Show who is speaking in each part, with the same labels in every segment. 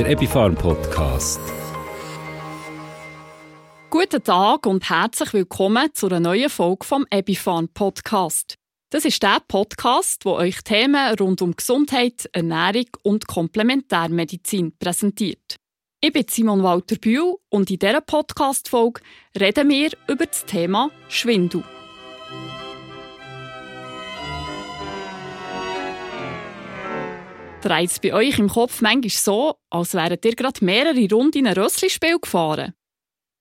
Speaker 1: der Epifarm Podcast.
Speaker 2: Guten Tag und herzlich willkommen zu einer neuen Folge vom Epifarm Podcast. Das ist der Podcast, wo euch Themen rund um Gesundheit, Ernährung und Komplementärmedizin präsentiert. Ich bin Simon Walter Bühl und in dieser Podcast-Folge reden wir über das Thema Schwindel. Dreht es bei euch im Kopf manchmal so, als wäret ihr gerade mehrere Runden in ein Rösslispiel gefahren?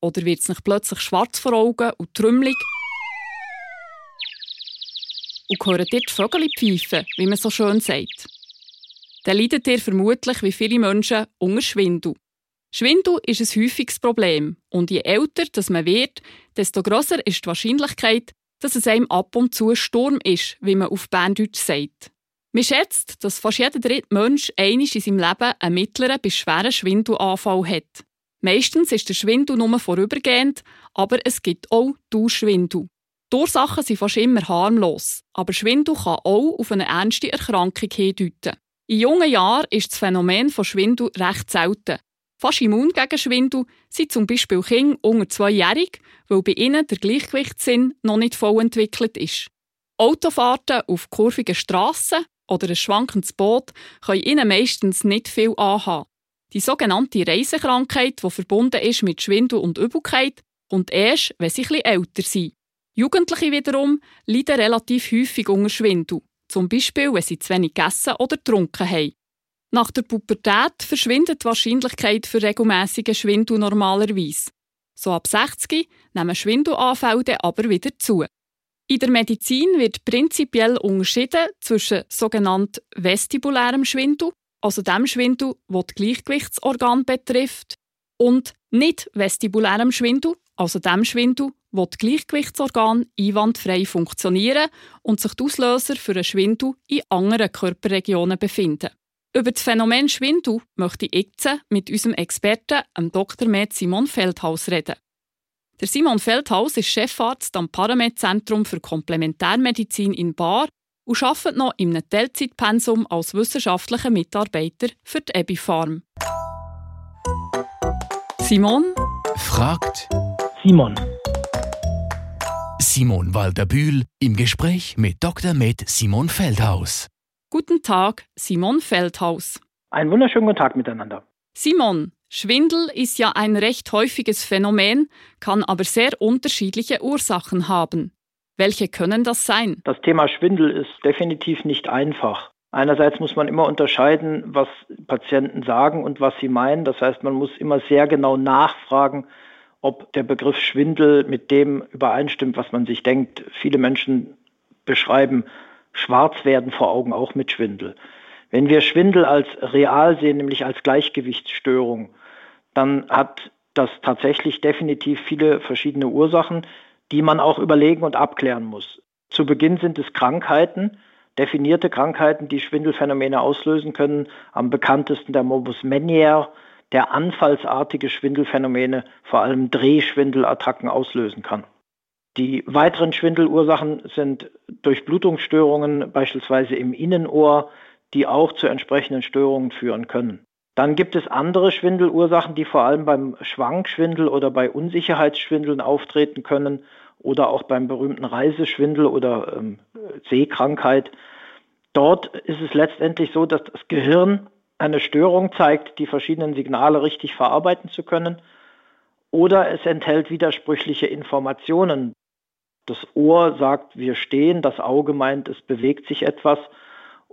Speaker 2: Oder wird es nicht plötzlich schwarz vor Augen und trümmelig? und hört ihr die Vögel pfeifen, wie man so schön sagt. Dann leidet ihr vermutlich wie viele Menschen unter Schwindel. Schwindel ist ein häufiges Problem und je älter das man wird, desto grösser ist die Wahrscheinlichkeit, dass es einem ab und zu Sturm ist, wie man auf Berndeutsch sagt. Man schätzt, dass fast jeder dritte Mensch einisch in seinem Leben einen mittleren bis schweren Schwindelanfall hat. Meistens ist der Schwindel nur vorübergehend, aber es gibt auch Dauerschwindel. Die Ursachen sind fast immer harmlos, aber Schwindel kann auch auf eine ernste Erkrankung hindeuten. In jungen Jahren ist das Phänomen von Schwindel recht selten. Fast immun gegen Schwindel sind zum Beispiel Kinder unter zweijährig, weil bei ihnen der Gleichgewichtssinn noch nicht voll entwickelt ist. Autofahrten auf kurvigen Strassen oder ein schwankendes Boot können ihnen meistens nicht viel anhaben. Die sogenannte Reisekrankheit, die verbunden ist mit Schwindel und Übelkeit, kommt erst, wenn sie etwas älter sind. Jugendliche wiederum leiden relativ häufig unter Schwindel, zum Beispiel, wenn sie zu wenig gegessen oder getrunken haben. Nach der Pubertät verschwindet die Wahrscheinlichkeit für regelmäßigen Schwindel normalerweise. So ab 60 nehmen Schwindelanfälle aber wieder zu. In der Medizin wird prinzipiell unterschieden zwischen sogenannten vestibulärem Schwindel, also dem Schwindel, der das Gleichgewichtsorgan betrifft, und nicht vestibulärem Schwindel, also dem Schwindel, wo die Gleichgewichtsorgane einwandfrei funktionieren und sich die Auslöser für einen Schwindel in anderen Körperregionen befinden. Über das Phänomen Schwindel möchte ich jetzt mit unserem Experten, Dr. Med Simon Feldhaus, reden. Der Simon Feldhaus ist Chefarzt am Paramed-Zentrum für Komplementärmedizin in Bar und arbeitet noch in einem Teilzeitpensum als wissenschaftlicher Mitarbeiter für die Ebifarm. Simon
Speaker 3: fragt
Speaker 4: Simon.
Speaker 3: Simon Walter-Bühl im Gespräch mit Dr. Med Simon Feldhaus.
Speaker 2: Guten Tag, Simon Feldhaus.
Speaker 4: Einen wunderschönen guten Tag miteinander.
Speaker 2: Simon, Schwindel ist ja ein recht häufiges Phänomen, kann aber sehr unterschiedliche Ursachen haben. Welche können das sein?
Speaker 4: Das Thema Schwindel ist definitiv nicht einfach. Einerseits muss man immer unterscheiden, was Patienten sagen und was sie meinen. Das heißt, man muss immer sehr genau nachfragen, ob der Begriff Schwindel mit dem übereinstimmt, was man sich denkt. Viele Menschen beschreiben schwarz werden vor Augen auch mit Schwindel. Wenn wir Schwindel als real sehen, nämlich als Gleichgewichtsstörung, dann hat das tatsächlich definitiv viele verschiedene Ursachen, die man auch überlegen und abklären muss. Zu Beginn sind es Krankheiten, definierte Krankheiten, die Schwindelphänomene auslösen können. Am bekanntesten der Morbus Meniere, der anfallsartige Schwindelphänomene, vor allem Drehschwindelattacken auslösen kann. Die weiteren Schwindelursachen sind Durchblutungsstörungen, beispielsweise im Innenohr, die auch zu entsprechenden Störungen führen können. Dann gibt es andere Schwindelursachen, die vor allem beim Schwankschwindel oder bei Unsicherheitsschwindeln auftreten können oder auch beim berühmten Reiseschwindel oder ähm, Sehkrankheit. Dort ist es letztendlich so, dass das Gehirn eine Störung zeigt, die verschiedenen Signale richtig verarbeiten zu können, oder es enthält widersprüchliche Informationen. Das Ohr sagt, wir stehen, das Auge meint, es bewegt sich etwas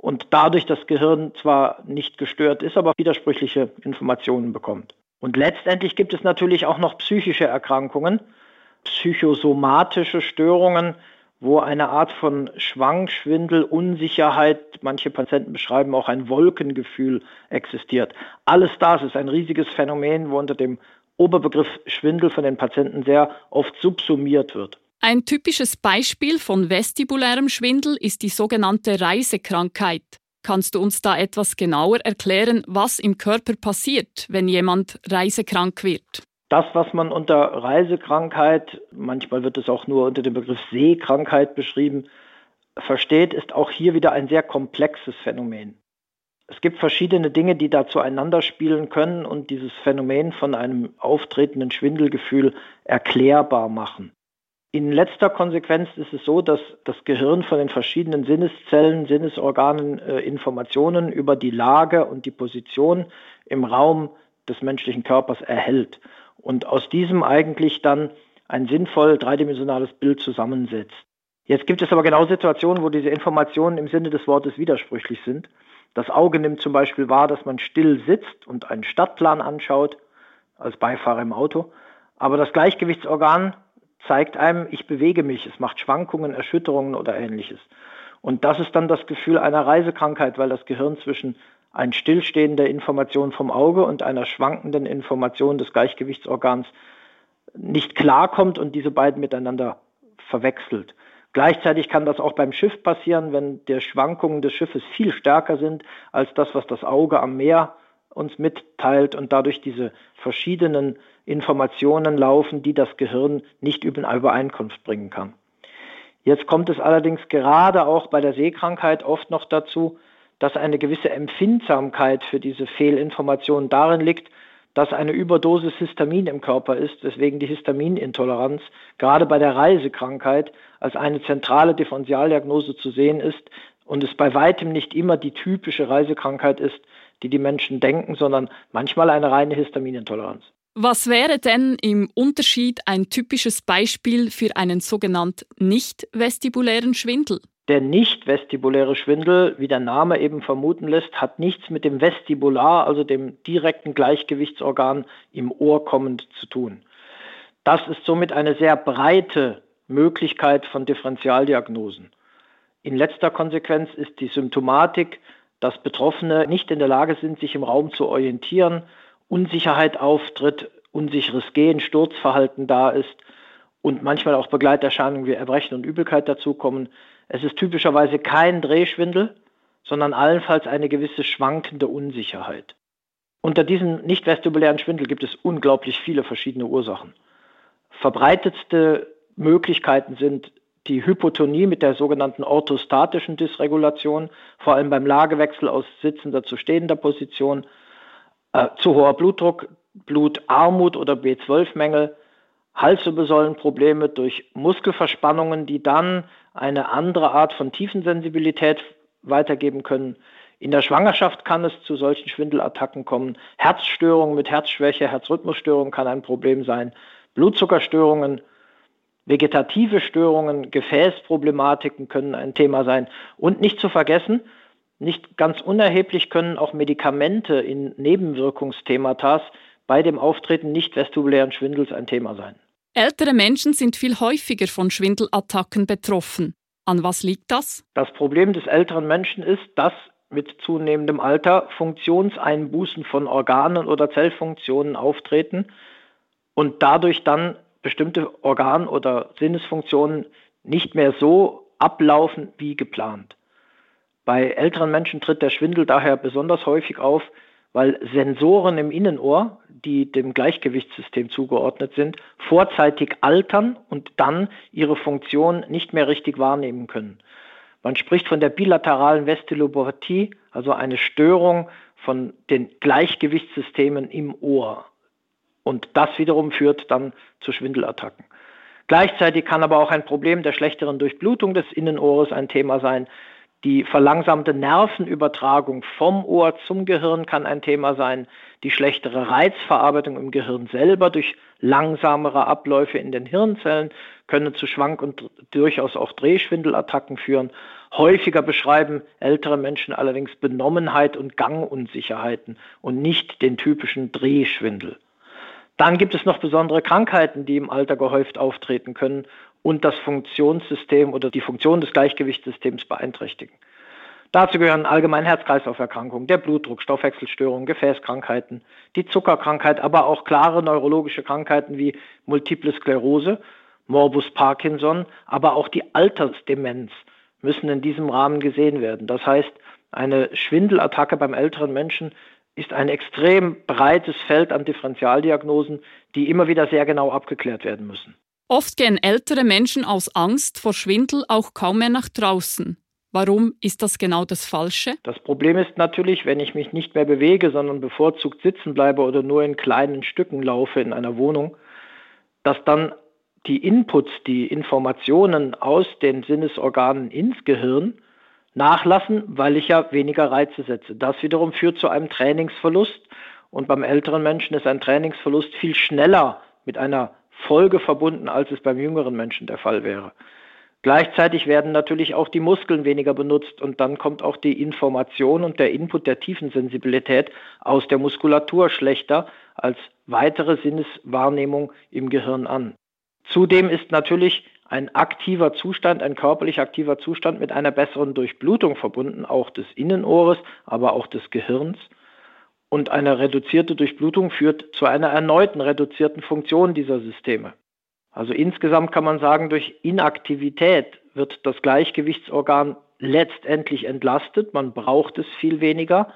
Speaker 4: und dadurch das Gehirn zwar nicht gestört ist, aber widersprüchliche Informationen bekommt. Und letztendlich gibt es natürlich auch noch psychische Erkrankungen, psychosomatische Störungen, wo eine Art von Schwangschwindel, Unsicherheit, manche Patienten beschreiben auch ein Wolkengefühl existiert. Alles das ist ein riesiges Phänomen, wo unter dem Oberbegriff Schwindel von den Patienten sehr oft subsumiert wird.
Speaker 2: Ein typisches Beispiel von vestibulärem Schwindel ist die sogenannte Reisekrankheit. Kannst du uns da etwas genauer erklären, was im Körper passiert, wenn jemand reisekrank wird?
Speaker 4: Das, was man unter Reisekrankheit, manchmal wird es auch nur unter dem Begriff Sehkrankheit beschrieben, versteht, ist auch hier wieder ein sehr komplexes Phänomen. Es gibt verschiedene Dinge, die da zueinander spielen können und dieses Phänomen von einem auftretenden Schwindelgefühl erklärbar machen. In letzter Konsequenz ist es so, dass das Gehirn von den verschiedenen Sinneszellen, Sinnesorganen äh, Informationen über die Lage und die Position im Raum des menschlichen Körpers erhält und aus diesem eigentlich dann ein sinnvoll dreidimensionales Bild zusammensetzt. Jetzt gibt es aber genau Situationen, wo diese Informationen im Sinne des Wortes widersprüchlich sind. Das Auge nimmt zum Beispiel wahr, dass man still sitzt und einen Stadtplan anschaut, als Beifahrer im Auto. Aber das Gleichgewichtsorgan zeigt einem, ich bewege mich, es macht Schwankungen, Erschütterungen oder ähnliches. Und das ist dann das Gefühl einer Reisekrankheit, weil das Gehirn zwischen ein Stillstehen der Information vom Auge und einer schwankenden Information des Gleichgewichtsorgans nicht klarkommt und diese beiden miteinander verwechselt. Gleichzeitig kann das auch beim Schiff passieren, wenn die Schwankungen des Schiffes viel stärker sind als das, was das Auge am Meer uns mitteilt und dadurch diese verschiedenen Informationen laufen, die das Gehirn nicht in Übereinkunft bringen kann. Jetzt kommt es allerdings gerade auch bei der Sehkrankheit oft noch dazu, dass eine gewisse Empfindsamkeit für diese Fehlinformation darin liegt, dass eine Überdosis Histamin im Körper ist, weswegen die Histaminintoleranz gerade bei der Reisekrankheit als eine zentrale Differentialdiagnose zu sehen ist und es bei weitem nicht immer die typische Reisekrankheit ist, die die Menschen denken, sondern manchmal eine reine Histaminintoleranz.
Speaker 2: Was wäre denn im Unterschied ein typisches Beispiel für einen sogenannten nicht vestibulären Schwindel?
Speaker 4: Der nicht vestibuläre Schwindel, wie der Name eben vermuten lässt, hat nichts mit dem Vestibular, also dem direkten Gleichgewichtsorgan im Ohr kommend zu tun. Das ist somit eine sehr breite Möglichkeit von Differentialdiagnosen. In letzter Konsequenz ist die Symptomatik, dass Betroffene nicht in der Lage sind, sich im Raum zu orientieren, Unsicherheit auftritt, unsicheres Gehen, Sturzverhalten da ist und manchmal auch Begleiterscheinungen wie Erbrechen und Übelkeit dazukommen. Es ist typischerweise kein Drehschwindel, sondern allenfalls eine gewisse schwankende Unsicherheit. Unter diesem nicht vestibulären Schwindel gibt es unglaublich viele verschiedene Ursachen. Verbreitetste Möglichkeiten sind die Hypotonie mit der sogenannten orthostatischen Dysregulation, vor allem beim Lagewechsel aus sitzender zu stehender Position, äh, zu hoher Blutdruck, Blutarmut oder B12-Mängel, Halswirbelsäulenprobleme durch Muskelverspannungen, die dann eine andere Art von Tiefensensibilität weitergeben können. In der Schwangerschaft kann es zu solchen Schwindelattacken kommen. Herzstörungen mit Herzschwäche, Herzrhythmusstörungen kann ein Problem sein. Blutzuckerstörungen, vegetative Störungen, Gefäßproblematiken können ein Thema sein. Und nicht zu vergessen, nicht ganz unerheblich können auch Medikamente in Nebenwirkungsthematas bei dem Auftreten nicht vestibulären Schwindels ein Thema sein.
Speaker 2: Ältere Menschen sind viel häufiger von Schwindelattacken betroffen. An was liegt das?
Speaker 4: Das Problem des älteren Menschen ist, dass mit zunehmendem Alter Funktionseinbußen von Organen oder Zellfunktionen auftreten und dadurch dann bestimmte Organ- oder Sinnesfunktionen nicht mehr so ablaufen wie geplant. Bei älteren Menschen tritt der Schwindel daher besonders häufig auf, weil Sensoren im Innenohr, die dem Gleichgewichtssystem zugeordnet sind, vorzeitig altern und dann ihre Funktion nicht mehr richtig wahrnehmen können. Man spricht von der bilateralen Vestibulopathie, also eine Störung von den Gleichgewichtssystemen im Ohr. Und das wiederum führt dann zu Schwindelattacken. Gleichzeitig kann aber auch ein Problem der schlechteren Durchblutung des Innenohres ein Thema sein. Die verlangsamte Nervenübertragung vom Ohr zum Gehirn kann ein Thema sein. Die schlechtere Reizverarbeitung im Gehirn selber durch langsamere Abläufe in den Hirnzellen können zu Schwank- und durchaus auch Drehschwindelattacken führen. Häufiger beschreiben ältere Menschen allerdings Benommenheit und Gangunsicherheiten und nicht den typischen Drehschwindel. Dann gibt es noch besondere Krankheiten, die im Alter gehäuft auftreten können und das Funktionssystem oder die Funktion des Gleichgewichtssystems beeinträchtigen. Dazu gehören allgemein Herz-Kreislauf-Erkrankungen, der Blutdruck, Stoffwechselstörungen, Gefäßkrankheiten, die Zuckerkrankheit, aber auch klare neurologische Krankheiten wie Multiple Sklerose, Morbus Parkinson, aber auch die Altersdemenz müssen in diesem Rahmen gesehen werden. Das heißt, eine Schwindelattacke beim älteren Menschen ist ein extrem breites Feld an Differentialdiagnosen, die immer wieder sehr genau abgeklärt werden müssen.
Speaker 2: Oft gehen ältere Menschen aus Angst vor Schwindel auch kaum mehr nach draußen. Warum ist das genau das Falsche?
Speaker 4: Das Problem ist natürlich, wenn ich mich nicht mehr bewege, sondern bevorzugt sitzen bleibe oder nur in kleinen Stücken laufe in einer Wohnung, dass dann die Inputs, die Informationen aus den Sinnesorganen ins Gehirn nachlassen, weil ich ja weniger Reize setze. Das wiederum führt zu einem Trainingsverlust und beim älteren Menschen ist ein Trainingsverlust viel schneller mit einer Folge verbunden, als es beim jüngeren Menschen der Fall wäre. Gleichzeitig werden natürlich auch die Muskeln weniger benutzt und dann kommt auch die Information und der Input der Tiefensensibilität aus der Muskulatur schlechter als weitere Sinneswahrnehmung im Gehirn an. Zudem ist natürlich ein aktiver Zustand, ein körperlich aktiver Zustand mit einer besseren Durchblutung verbunden, auch des Innenohres, aber auch des Gehirns. Und eine reduzierte Durchblutung führt zu einer erneuten reduzierten Funktion dieser Systeme. Also insgesamt kann man sagen, durch Inaktivität wird das Gleichgewichtsorgan letztendlich entlastet. Man braucht es viel weniger.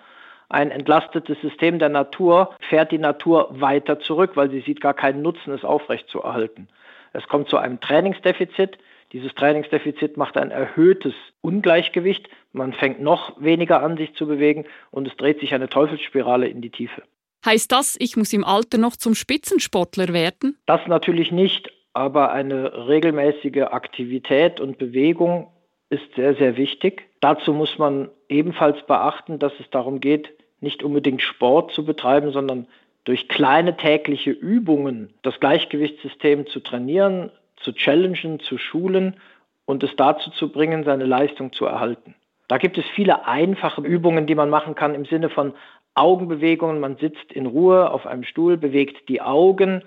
Speaker 4: Ein entlastetes System der Natur fährt die Natur weiter zurück, weil sie sieht gar keinen Nutzen, es aufrechtzuerhalten. Es kommt zu einem Trainingsdefizit. Dieses Trainingsdefizit macht ein erhöhtes Ungleichgewicht. Man fängt noch weniger an, sich zu bewegen und es dreht sich eine Teufelsspirale in die Tiefe.
Speaker 2: Heißt das, ich muss im Alter noch zum Spitzensportler werden?
Speaker 4: Das natürlich nicht, aber eine regelmäßige Aktivität und Bewegung ist sehr, sehr wichtig. Dazu muss man ebenfalls beachten, dass es darum geht, nicht unbedingt Sport zu betreiben, sondern durch kleine tägliche Übungen das Gleichgewichtssystem zu trainieren, zu challengen, zu schulen und es dazu zu bringen, seine Leistung zu erhalten. Da gibt es viele einfache Übungen, die man machen kann im Sinne von Augenbewegungen. Man sitzt in Ruhe auf einem Stuhl, bewegt die Augen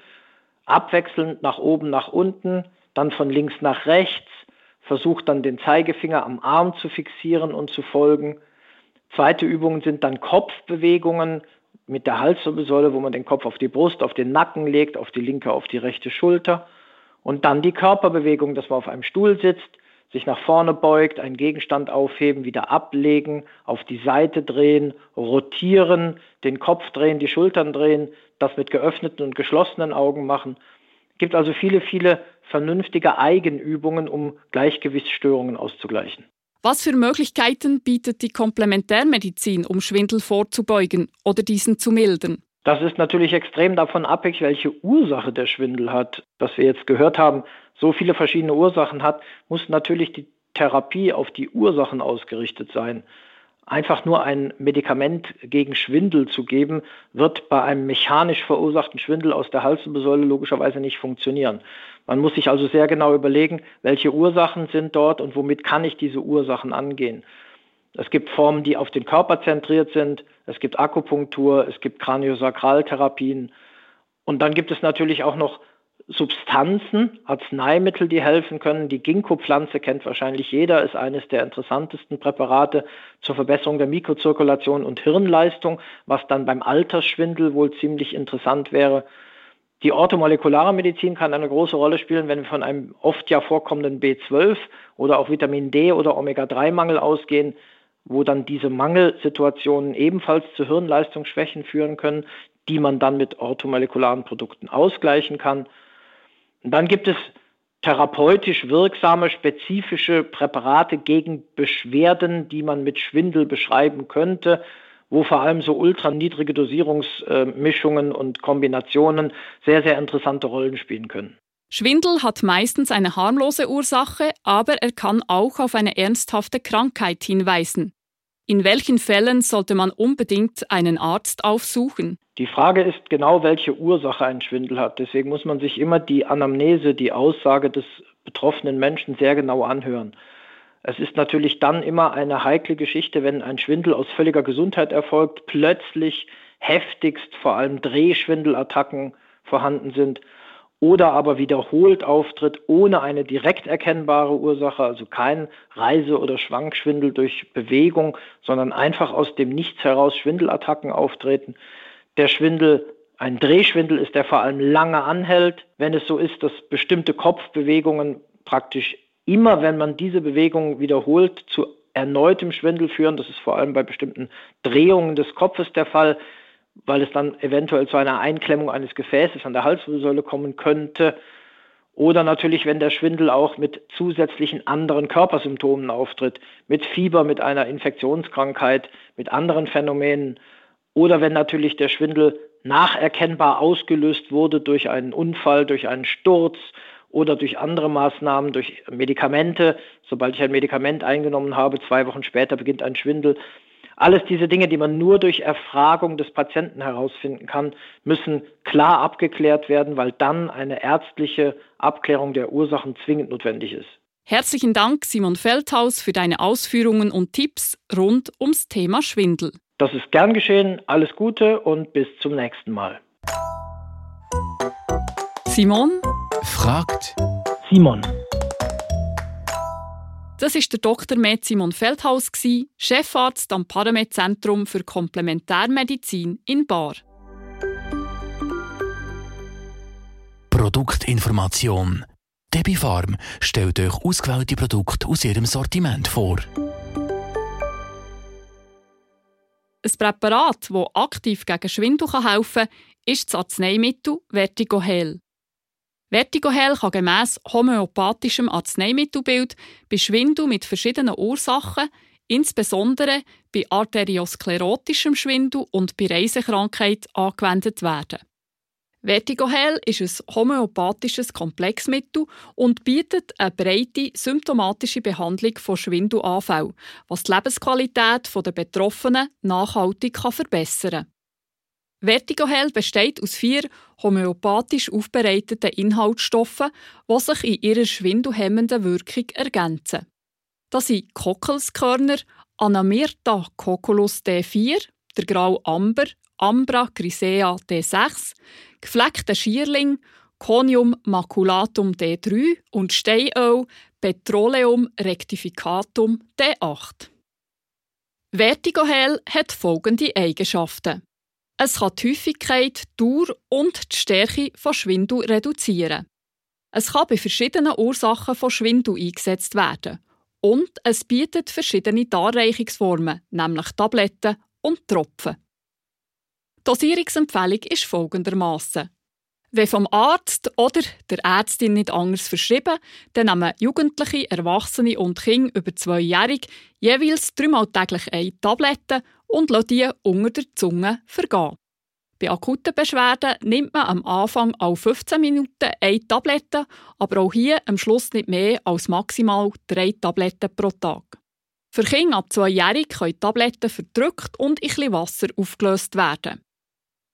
Speaker 4: abwechselnd nach oben, nach unten, dann von links nach rechts, versucht dann den Zeigefinger am Arm zu fixieren und zu folgen. Zweite Übungen sind dann Kopfbewegungen, mit der Halswirbelsäule, wo man den Kopf auf die Brust, auf den Nacken legt, auf die linke, auf die rechte Schulter. Und dann die Körperbewegung, dass man auf einem Stuhl sitzt, sich nach vorne beugt, einen Gegenstand aufheben, wieder ablegen, auf die Seite drehen, rotieren, den Kopf drehen, die Schultern drehen, das mit geöffneten und geschlossenen Augen machen. Es gibt also viele, viele vernünftige Eigenübungen, um Gleichgewichtsstörungen auszugleichen.
Speaker 2: Was für Möglichkeiten bietet die Komplementärmedizin, um Schwindel vorzubeugen oder diesen zu mildern?
Speaker 4: Das ist natürlich extrem davon abhängig, welche Ursache der Schwindel hat. Was wir jetzt gehört haben, so viele verschiedene Ursachen hat, muss natürlich die Therapie auf die Ursachen ausgerichtet sein. Einfach nur ein Medikament gegen Schwindel zu geben, wird bei einem mechanisch verursachten Schwindel aus der Halswirbelsäule logischerweise nicht funktionieren. Man muss sich also sehr genau überlegen, welche Ursachen sind dort und womit kann ich diese Ursachen angehen. Es gibt Formen, die auf den Körper zentriert sind. Es gibt Akupunktur, es gibt Kraniosakraltherapien. Und dann gibt es natürlich auch noch Substanzen, Arzneimittel, die helfen können. Die Ginkgo-Pflanze kennt wahrscheinlich jeder, ist eines der interessantesten Präparate zur Verbesserung der Mikrozirkulation und Hirnleistung, was dann beim Altersschwindel wohl ziemlich interessant wäre. Die orthomolekulare Medizin kann eine große Rolle spielen, wenn wir von einem oft ja vorkommenden B12 oder auch Vitamin D oder Omega-3-Mangel ausgehen, wo dann diese Mangelsituationen ebenfalls zu Hirnleistungsschwächen führen können, die man dann mit orthomolekularen Produkten ausgleichen kann. Und dann gibt es therapeutisch wirksame, spezifische Präparate gegen Beschwerden, die man mit Schwindel beschreiben könnte, wo vor allem so ultraniedrige Dosierungsmischungen und Kombinationen sehr, sehr interessante Rollen spielen können.
Speaker 2: Schwindel hat meistens eine harmlose Ursache, aber er kann auch auf eine ernsthafte Krankheit hinweisen. In welchen Fällen sollte man unbedingt einen Arzt aufsuchen?
Speaker 4: Die Frage ist genau, welche Ursache ein Schwindel hat. Deswegen muss man sich immer die Anamnese, die Aussage des betroffenen Menschen sehr genau anhören. Es ist natürlich dann immer eine heikle Geschichte, wenn ein Schwindel aus völliger Gesundheit erfolgt, plötzlich heftigst vor allem Drehschwindelattacken vorhanden sind oder aber wiederholt auftritt ohne eine direkt erkennbare Ursache, also kein Reise- oder Schwankschwindel durch Bewegung, sondern einfach aus dem Nichts heraus Schwindelattacken auftreten. Der Schwindel ein Drehschwindel ist, der vor allem lange anhält, wenn es so ist, dass bestimmte Kopfbewegungen praktisch immer, wenn man diese Bewegungen wiederholt, zu erneutem Schwindel führen. Das ist vor allem bei bestimmten Drehungen des Kopfes der Fall weil es dann eventuell zu einer Einklemmung eines Gefäßes an der Halswirbelsäule kommen könnte. Oder natürlich, wenn der Schwindel auch mit zusätzlichen anderen Körpersymptomen auftritt, mit Fieber, mit einer Infektionskrankheit, mit anderen Phänomenen. Oder wenn natürlich der Schwindel nacherkennbar ausgelöst wurde durch einen Unfall, durch einen Sturz oder durch andere Maßnahmen, durch Medikamente. Sobald ich ein Medikament eingenommen habe, zwei Wochen später beginnt ein Schwindel. Alles diese Dinge, die man nur durch Erfragung des Patienten herausfinden kann, müssen klar abgeklärt werden, weil dann eine ärztliche Abklärung der Ursachen zwingend notwendig ist.
Speaker 2: Herzlichen Dank, Simon Feldhaus, für deine Ausführungen und Tipps rund ums Thema Schwindel.
Speaker 4: Das ist gern geschehen. Alles Gute und bis zum nächsten Mal.
Speaker 2: Simon
Speaker 3: fragt
Speaker 4: Simon.
Speaker 2: Das ist der Dr. Med Simon Feldhaus, Chefarzt am Paramed Zentrum für Komplementärmedizin in Bar.
Speaker 3: Produktinformation. Debbie Farm stellt euch ausgewählte Produkte aus ihrem Sortiment vor.
Speaker 2: Ein Präparat, das aktiv gegen Schwindel helfen kann, ist das Arzneimittel Vertigohel. Vertigohel kann gemäss homöopathischem Arzneimittelbild bei Schwindel mit verschiedenen Ursachen, insbesondere bei arteriosklerotischem Schwindel und bei Reisekrankheit, angewendet werden. Vertigohel ist ein homöopathisches Komplexmittel und bietet eine breite symptomatische Behandlung von Schwindelanfällen, was die Lebensqualität der Betroffenen nachhaltig verbessern kann. Vertigohel besteht aus vier homöopathisch aufbereiteten Inhaltsstoffen, die sich in ihrer schwindelhemmenden Wirkung ergänzen. Das sind Kokkelskörner, Anamirta cocculus D4, der Grau Amber, Ambra grisea D6, gefleckter Schierling, Conium maculatum D3 und Steinöl Petroleum rectificatum D8. Vertigohel hat folgende Eigenschaften. Es kann die Häufigkeit, Dauer und die Stärke von Schwindel reduzieren. Es kann bei verschiedenen Ursachen von Schwindel eingesetzt werden. Und es bietet verschiedene Darreichungsformen, nämlich Tabletten und Tropfen. Die Dosierungsempfehlung ist folgendermaßen: Wenn vom Arzt oder der Ärztin nicht anders verschrieben, dann nehmen Jugendliche, Erwachsene und Kinder über zweijährig jeweils dreimal täglich eine Tablette und lassen die unter der Zunge vergehen. Bei akuten Beschwerden nimmt man am Anfang alle 15 Minuten eine Tablette, aber auch hier am Schluss nicht mehr als maximal drei Tabletten pro Tag. Für Kinder ab zweijährig können Tabletten verdrückt und in etwas Wasser aufgelöst werden.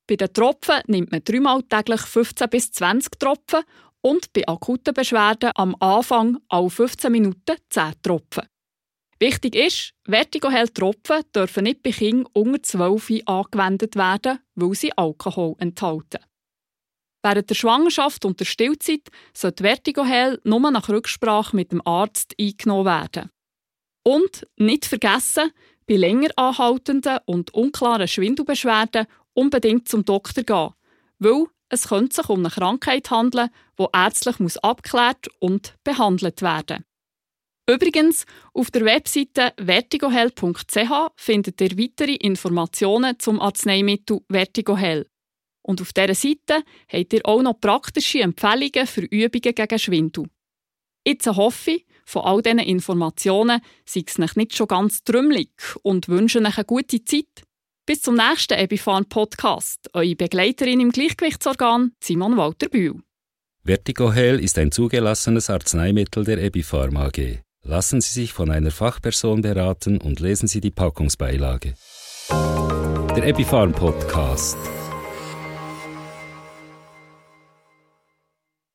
Speaker 2: Bei den Tropfen nimmt man dreimal täglich 15 bis 20 Tropfen und bei akuten Beschwerden am Anfang alle 15 Minuten 10 Tropfen. Wichtig ist, Vertigohell-Tropfen dürfen nicht bei Kindern unter 12 angewendet werden, weil sie Alkohol enthalten. Während der Schwangerschaft und der Stillzeit sollte Vertigohell nur nach Rücksprache mit dem Arzt eingenommen werden. Und nicht vergessen, bei länger anhaltenden und unklaren Schwindelbeschwerden unbedingt zum Doktor gehen, weil es könnte sich um eine Krankheit handeln, die ärztlich abgeklärt und behandelt werden muss. Übrigens, auf der Webseite vertigohell.ch findet ihr weitere Informationen zum Arzneimittel Vertigohell. Und auf dieser Seite habt ihr auch noch praktische Empfehlungen für Übungen gegen Schwindel. Jetzt hoffe ich, von all diesen Informationen sei es nicht schon ganz trümmelig und wünsche euch eine gute Zeit. Bis zum nächsten Ebifarm Podcast. Eure Begleiterin im Gleichgewichtsorgan Simon Walter Bühl.
Speaker 1: Vertigohell ist ein zugelassenes Arzneimittel der Epipharm AG. Lassen Sie sich von einer Fachperson beraten und lesen Sie die Packungsbeilage. Der Epipharm Podcast.